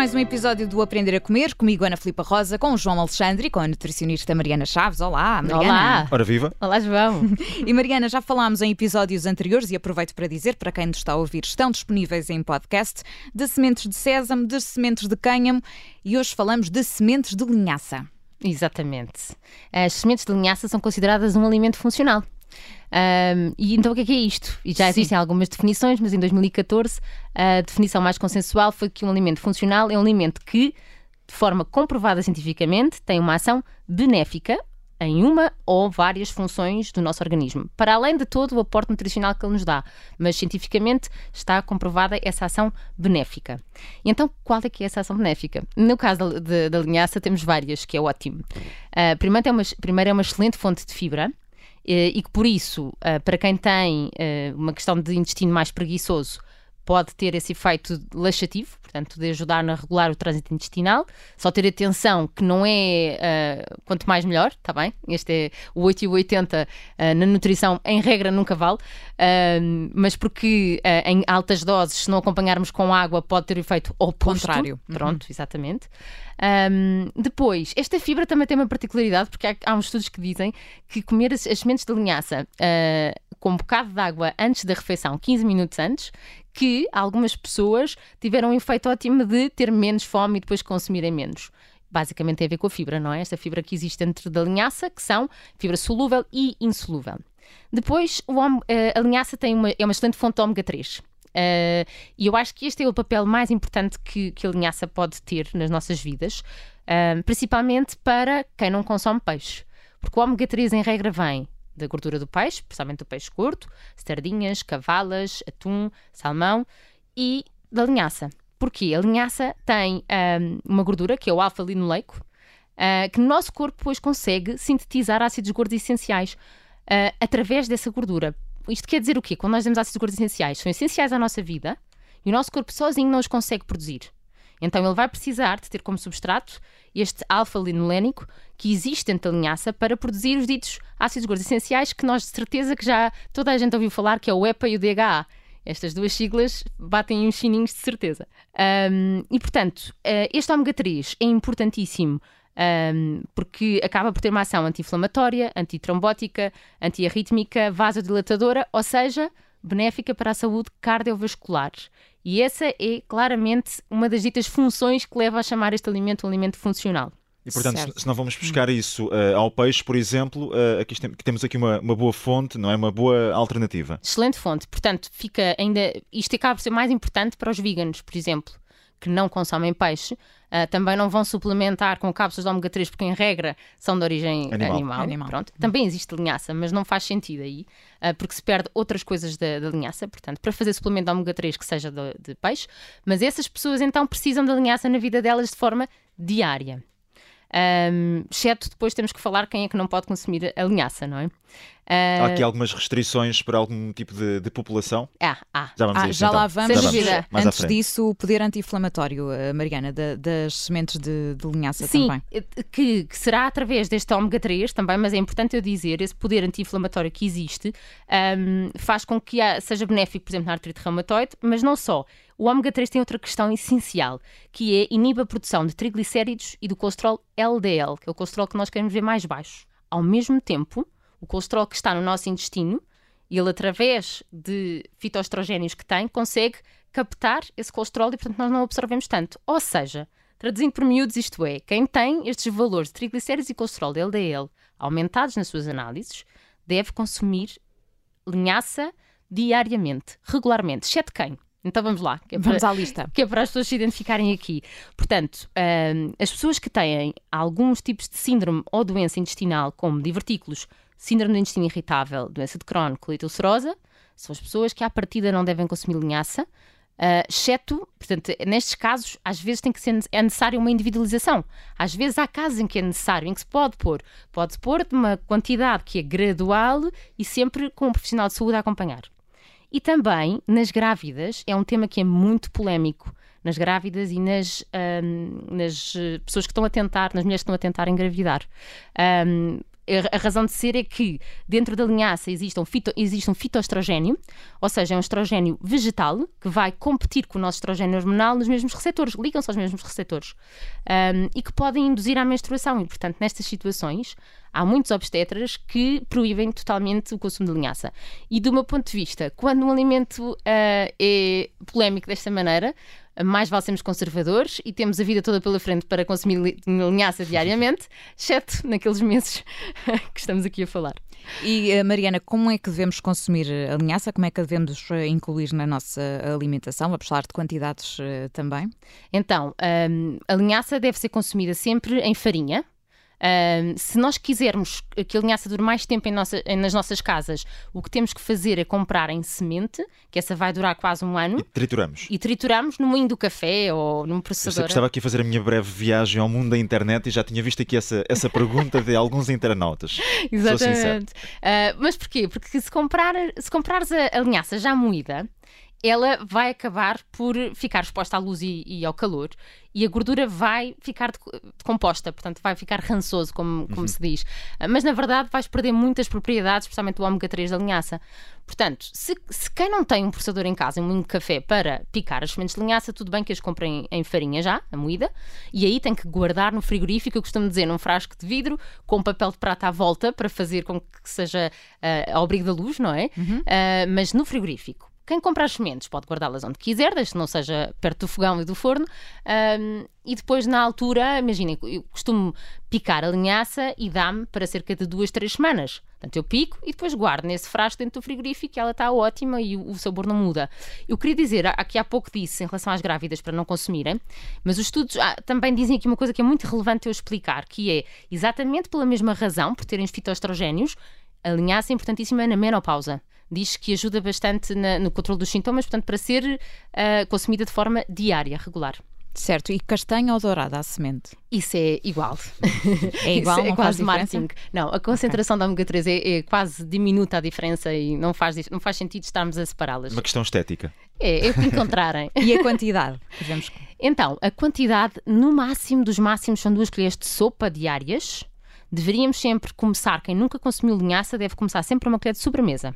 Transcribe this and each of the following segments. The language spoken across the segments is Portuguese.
mais um episódio do Aprender a Comer, comigo Ana Filipa Rosa, com o João Alexandre e com a nutricionista Mariana Chaves. Olá, Mariana. Olá. Ora viva. Olá, João. E Mariana, já falámos em episódios anteriores e aproveito para dizer, para quem nos está a ouvir, estão disponíveis em podcast, de sementes de sésamo, de sementes de cânhamo e hoje falamos de sementes de linhaça. Exatamente. As sementes de linhaça são consideradas um alimento funcional. Um, e então o que é, que é isto? E já existem algumas definições, mas em 2014 a definição mais consensual foi que um alimento funcional é um alimento que, de forma comprovada cientificamente, tem uma ação benéfica em uma ou várias funções do nosso organismo, para além de todo o aporte nutricional que ele nos dá. Mas cientificamente está comprovada essa ação benéfica. E então, qual é que é essa ação benéfica? No caso da, da linhaça, temos várias, que é ótimo. Uh, primeiro, é uma, primeiro, é uma excelente fonte de fibra. Eh, e que por isso, eh, para quem tem eh, uma questão de intestino mais preguiçoso, pode ter esse efeito laxativo, portanto, de ajudar a regular o trânsito intestinal. Só ter atenção que não é uh, quanto mais melhor, está bem? Este é o 8 e o 80 uh, na nutrição, em regra, nunca vale, uh, mas porque em altas doses, se não acompanharmos com água, pode ter efeito oposto. Contrário. Uhum. Pronto, uhum. exatamente. Um, depois, esta fibra também tem uma particularidade, porque há, há uns estudos que dizem que comer as, as sementes de linhaça com um bocado de água antes da refeição, 15 minutos antes, que algumas pessoas tiveram um efeito ótimo de ter menos fome e depois consumirem menos basicamente tem a ver com a fibra, não é? Esta fibra que existe dentro da linhaça, que são fibra solúvel e insolúvel. Depois, eh, a linhaça tem uma, é uma excelente fonte de ômega 3. Uh, eh, e eu acho que este é o papel mais importante que, que a linhaça pode ter nas nossas vidas, uh, principalmente para quem não consome peixe. Porque o ômega 3, em regra, vem da gordura do peixe, principalmente do peixe curto, sardinhas, cavalas, atum, salmão e da linhaça. Porquê? A linhaça tem um, uma gordura que é o alfa-linoleico, uh, que no nosso corpo depois consegue sintetizar ácidos gordos essenciais uh, através dessa gordura. Isto quer dizer o quê? Quando nós temos ácidos gordos essenciais, são essenciais à nossa vida e o nosso corpo sozinho não os consegue produzir. Então ele vai precisar de ter como substrato este alfa-linolénico que existe dentro da linhaça para produzir os ditos ácidos gordos essenciais que nós de certeza que já toda a gente ouviu falar, que é o EPA e o DHA. Estas duas siglas batem uns sininhos de certeza. Um, e portanto, uh, este ômega 3 é importantíssimo um, porque acaba por ter uma ação anti-inflamatória, antitrombótica, antiarrítmica, vasodilatadora, ou seja, benéfica para a saúde cardiovascular. E essa é claramente uma das ditas funções que leva a chamar este alimento um alimento funcional. E portanto, certo. se não vamos buscar isso uh, ao peixe, por exemplo, uh, aqui tem, temos aqui uma, uma, boa fonte, não é? Uma boa alternativa. Excelente fonte. Portanto, fica ainda. Isto acaba por ser mais importante para os veganos, por exemplo que não consomem peixe uh, também não vão suplementar com cápsulas de ômega 3 porque em regra são de origem animal. animal. animal. Pronto. Também existe linhaça, mas não faz sentido aí uh, porque se perde outras coisas da, da, linhaça, portanto, para fazer suplemento de ômega 3 que seja de, de peixe, mas essas pessoas então precisam da linhaça na vida delas de forma diária. Um, exceto depois temos que falar quem é que não pode consumir a linhaça, não é? Uh... Há aqui algumas restrições para algum tipo de, de população? Ah, ah. Já, vamos ah, já então. lá vamos. Já vamos. Mais Antes disso, o poder anti-inflamatório, uh, Mariana, de, das sementes de, de linhaça Sim, também. Eh, que, que será através deste ômega 3 também, mas é importante eu dizer, esse poder anti-inflamatório que existe um, faz com que seja benéfico, por exemplo, na artrite reumatoide, mas não só. O ômega 3 tem outra questão essencial, que é inibe a produção de triglicéridos e do colesterol LDL, que é o colesterol que nós queremos ver mais baixo. Ao mesmo tempo, o colesterol que está no nosso intestino, ele, através de fitoestrogénios que tem, consegue captar esse colesterol e, portanto, nós não absorvemos tanto. Ou seja, traduzindo por miúdos, isto é, quem tem estes valores de triglicéridos e colesterol de LDL aumentados nas suas análises, deve consumir linhaça diariamente, regularmente, exceto quem? Então vamos lá. É para, vamos à lista. Que é para as pessoas se identificarem aqui. Portanto, um, as pessoas que têm alguns tipos de síndrome ou doença intestinal, como divertículos, síndrome do intestino irritável, doença de Crohn, colite ulcerosa, são as pessoas que à partida não devem consumir linhaça, uh, exceto, portanto, nestes casos, às vezes tem que ser é necessário uma individualização. Às vezes há casos em que é necessário, em que se pode pôr. Pode-se pôr de uma quantidade que é gradual e sempre com um profissional de saúde a acompanhar. E também nas grávidas, é um tema que é muito polémico nas grávidas e nas, um, nas pessoas que estão a tentar, nas mulheres que estão a tentar engravidar. Um, a, razão de ser é que dentro da linhaça existe um, fito, existe um fitoestrogénio, ou seja, é um estrogénio vegetal que vai competir com o nosso estrogénio hormonal nos mesmos receptores, ligam-se aos mesmos receptores um, e que podem induzir a menstruação. E, portanto, nestas situações, há muitos obstetras que proíbem totalmente o consumo de linhaça. E do meu ponto de vista, quando um alimento uh, é polémico desta maneira, mais vale sermos conservadores e temos a vida toda pela frente para consumir linhaça diariamente, exceto naqueles meses que estamos aqui a falar. E eh, Mariana, como é que devemos consumir a linhaça? Como é que devemos eh, incluir na nossa alimentação? Vamos falar de quantidades também? Então, um, a linhaça deve ser consumida sempre em farinha, se nós quisermos que a linhaça dure mais tempo em nossa, nas nossas casas, o que temos que fazer é comprar em semente, que essa vai durar quase um ano. E trituramos. E trituramos no moinho do café ou num processador. Eu estava aqui a fazer a minha breve viagem ao mundo da internet e já tinha visto aqui essa, essa pergunta de alguns internautas. Exatamente. Uh, mas porquê? Porque se, comprar, se comprares a, a linhaça já moída, ela vai acabar por ficar exposta à luz e, e ao calor e a gordura vai ficar decomposta, portanto vai ficar rançoso, como, como uhum. se diz. Ah, mas na verdade vais perder muitas propriedades, especialmente o ômega 3 da linhaça. Portanto, se, se quem não tem um processador em casa, um café para picar as sementes de linhaça, tudo bem que as comprem em farinha já, a moída, e aí tem que guardar no frigorífico, eu costumo dizer, num frasco de vidro, com papel de prata à volta, para fazer com que seja uh, ao abrigo da luz, não é? Uhum. Uh, mas no frigorífico. Quem compra as sementes pode guardá-las onde quiser, desde que não seja perto do fogão e do forno. Um, e depois, na altura, imaginem, eu costumo picar a linhaça e dá-me para cerca de duas, três semanas. Portanto, eu pico e depois guardo nesse frasco dentro do frigorífico e ela está ótima e o, sabor não muda. Eu queria dizer, aqui há pouco disse em relação às grávidas para não consumirem, mas os estudos ah, também dizem aqui uma coisa que é muito relevante eu explicar, que é exatamente pela mesma razão, por terem os fitoestrogénios, a linhaça é importantíssima na menopausa diz que ajuda bastante na, no controle dos sintomas, portanto, para ser uh, consumida de forma diária, regular. Certo, e castanha ou dourada a semente? Isso é igual. É igual, é quase marketing. Não, a concentração okay. da ômega 3 é, é, quase diminuta a diferença e não faz, não faz sentido estarmos a separá-las. Uma questão estética. É, é o que encontrarem. e a quantidade? Então, a quantidade, no máximo dos máximos, são duas colheres de sopa diárias. Deveríamos sempre começar, quem nunca consumiu linhaça, deve começar sempre uma colher de sobremesa.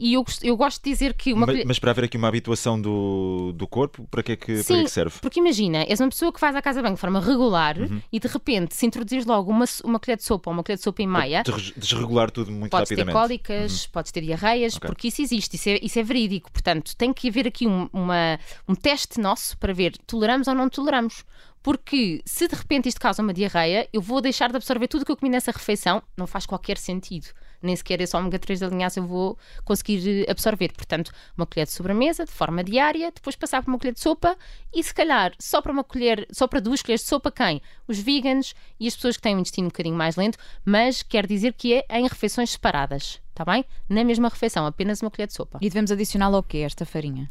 E eu, eu gosto de dizer que uma mas, mas, para haver aqui uma habituação do, do corpo, para que, é que, Sim, para que, é que serve? Porque imagina, és uma pessoa que faz a casa banho de forma regular uhum. e de repente se introduzir logo uma, uma colher de sopa ou uma colher de sopa e meia. Desregular tudo muito podes rapidamente. Podes ter cólicas, uhum. podes ter diarreias, okay. porque isso existe, isso é, isso é verídico. Portanto, tem que haver aqui um, uma, um teste nosso para ver toleramos ou não toleramos. Porque se de repente isto causa uma diarreia, eu vou deixar de absorver tudo o que eu comi nessa refeição, não faz qualquer sentido nem sequer esse ômega 3 da linhaça eu vou conseguir eh, absorver. Portanto, uma colher de sobremesa de forma diária, depois passar para uma colher de sopa e se calhar só para uma colher, só para duas colheres de sopa quem? Os veganos e as pessoas que têm um intestino um bocadinho mais lento, mas quer dizer que é em refeições separadas, está bem? Na mesma refeição, apenas uma colher de sopa. E devemos adicionar ao quê esta farinha?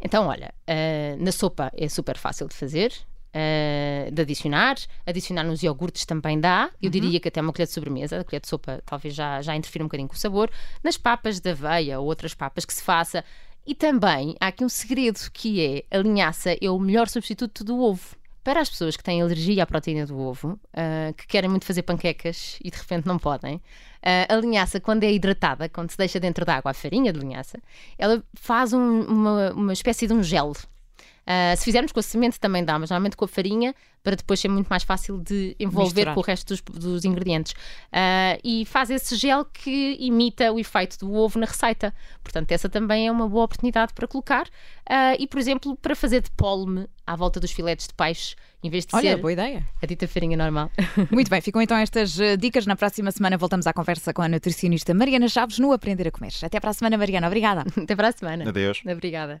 Então, olha, uh, na sopa é super fácil de fazer uh, de adicionar. Adicionar nos iogurtes também dá. Eu uhum. diria que até uma colher de sobremesa, a colher de sopa talvez já, já interfira um bocadinho com o sabor. Nas papas de aveia ou outras papas que se faça. E também há aqui um segredo que é a linhaça é o melhor substituto do ovo. Para as pessoas que têm alergia à proteína do ovo, uh, que querem muito fazer panquecas e de repente não podem, uh, a linhaça, quando é hidratada, quando se deixa dentro da água a farinha de linhaça, ela faz um, uma, uma espécie de um gel Uh, se fizermos com a semente também dá, mas normalmente com a farinha, para depois ser muito mais fácil de envolver Misturar. com o resto dos, dos ingredientes. Uh, e faz esse gel que imita o efeito do ovo na receita. Portanto, essa também é uma boa oportunidade para colocar. Uh, e, por exemplo, para fazer de polme à volta dos filetes de peixe, em vez de Olha, ser boa ideia. a dita farinha normal. Muito bem, ficam então estas dicas. Na próxima semana voltamos à conversa com a nutricionista Mariana Chaves no Aprender a Comer. Até para a semana, Mariana. Obrigada. Até para a semana. Adeus. Obrigada.